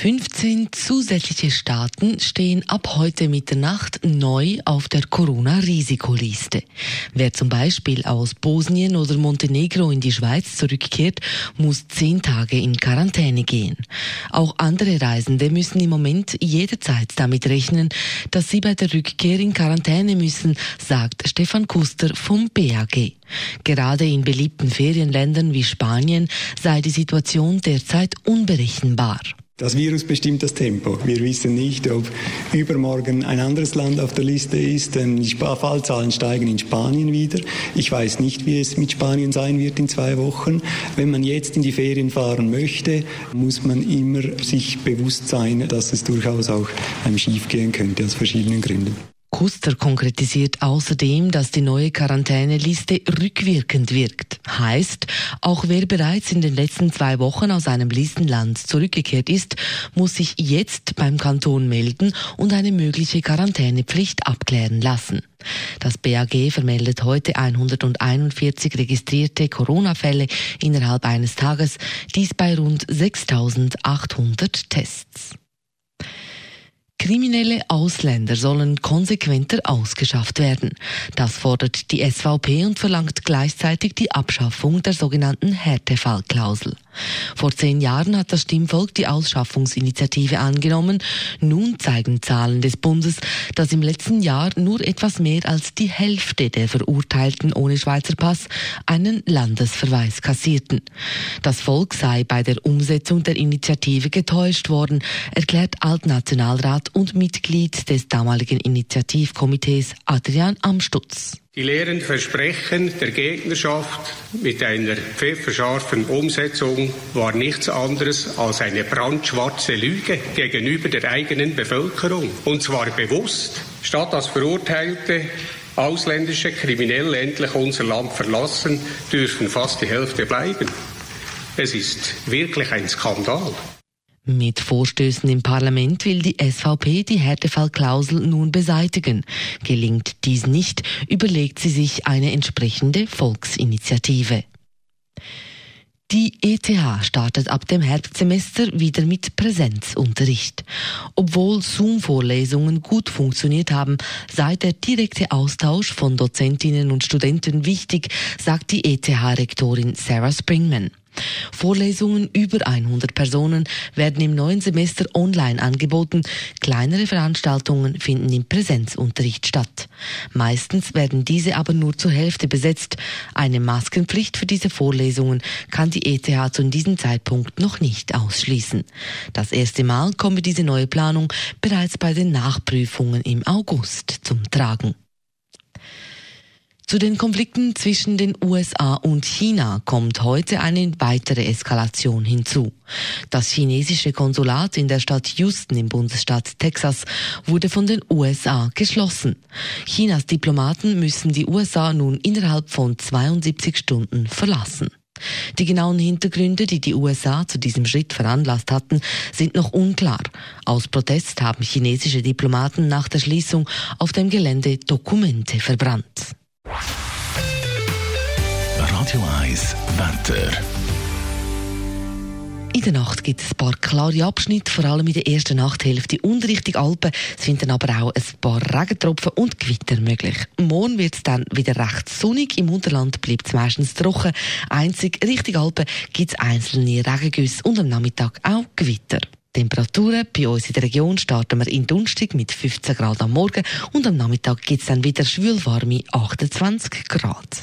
15 zusätzliche Staaten stehen ab heute Mitternacht neu auf der Corona-Risikoliste. Wer zum Beispiel aus Bosnien oder Montenegro in die Schweiz zurückkehrt, muss zehn Tage in Quarantäne gehen. Auch andere Reisende müssen im Moment jederzeit damit rechnen, dass sie bei der Rückkehr in Quarantäne müssen, sagt Stefan Kuster vom BAG. Gerade in beliebten Ferienländern wie Spanien sei die Situation derzeit unberechenbar. Das Virus bestimmt das Tempo. Wir wissen nicht, ob übermorgen ein anderes Land auf der Liste ist. Die Fallzahlen steigen in Spanien wieder. Ich weiß nicht, wie es mit Spanien sein wird in zwei Wochen. Wenn man jetzt in die Ferien fahren möchte, muss man immer sich bewusst sein, dass es durchaus auch einem schief gehen könnte aus verschiedenen Gründen. Kuster konkretisiert außerdem, dass die neue Quarantäneliste rückwirkend wirkt. Heißt, auch wer bereits in den letzten zwei Wochen aus einem Listenland zurückgekehrt ist, muss sich jetzt beim Kanton melden und eine mögliche Quarantänepflicht abklären lassen. Das BAG vermeldet heute 141 registrierte Corona-Fälle innerhalb eines Tages, dies bei rund 6800 Tests. Kriminelle Ausländer sollen konsequenter ausgeschafft werden. Das fordert die SVP und verlangt gleichzeitig die Abschaffung der sogenannten Härtefallklausel. Vor zehn Jahren hat das Stimmvolk die Ausschaffungsinitiative angenommen. Nun zeigen Zahlen des Bundes, dass im letzten Jahr nur etwas mehr als die Hälfte der Verurteilten ohne Schweizer Pass einen Landesverweis kassierten. Das Volk sei bei der Umsetzung der Initiative getäuscht worden, erklärt Altnationalrat und Mitglied des damaligen Initiativkomitees Adrian Amstutz. Die leeren Versprechen der Gegnerschaft mit einer pfefferscharfen Umsetzung war nichts anderes als eine brandschwarze Lüge gegenüber der eigenen Bevölkerung. Und zwar bewusst. Statt dass verurteilte ausländische Kriminelle endlich unser Land verlassen, dürfen fast die Hälfte bleiben. Es ist wirklich ein Skandal. Mit Vorstößen im Parlament will die SVP die Härtefallklausel nun beseitigen. Gelingt dies nicht, überlegt sie sich eine entsprechende Volksinitiative. Die ETH startet ab dem Herbstsemester wieder mit Präsenzunterricht. Obwohl Zoom-Vorlesungen gut funktioniert haben, sei der direkte Austausch von Dozentinnen und Studenten wichtig, sagt die ETH-Rektorin Sarah Springman. Vorlesungen über 100 Personen werden im neuen Semester online angeboten. Kleinere Veranstaltungen finden im Präsenzunterricht statt. Meistens werden diese aber nur zur Hälfte besetzt. Eine Maskenpflicht für diese Vorlesungen kann die ETH zu diesem Zeitpunkt noch nicht ausschließen. Das erste Mal komme diese neue Planung bereits bei den Nachprüfungen im August zum Tragen. Zu den Konflikten zwischen den USA und China kommt heute eine weitere Eskalation hinzu. Das chinesische Konsulat in der Stadt Houston im Bundesstaat Texas wurde von den USA geschlossen. Chinas Diplomaten müssen die USA nun innerhalb von 72 Stunden verlassen. Die genauen Hintergründe, die die USA zu diesem Schritt veranlasst hatten, sind noch unklar. Aus Protest haben chinesische Diplomaten nach der Schließung auf dem Gelände Dokumente verbrannt. Radio 1 Wetter. In der Nacht gibt es ein paar klare Abschnitte, vor allem in der ersten Nachthälfte und Richtung Alpen. Es sind dann aber auch ein paar Regentropfen und Gewitter möglich. Morgen wird es dann wieder recht sonnig. Im Unterland bleibt es meistens trocken. Einzig Richtung Alpen gibt es einzelne Regengüsse und am Nachmittag auch Gewitter. Temperaturen bei uns in der Region starten wir in Dunstig mit 15 Grad am Morgen und am Nachmittag gibt es dann wieder schwülwarme 28 Grad.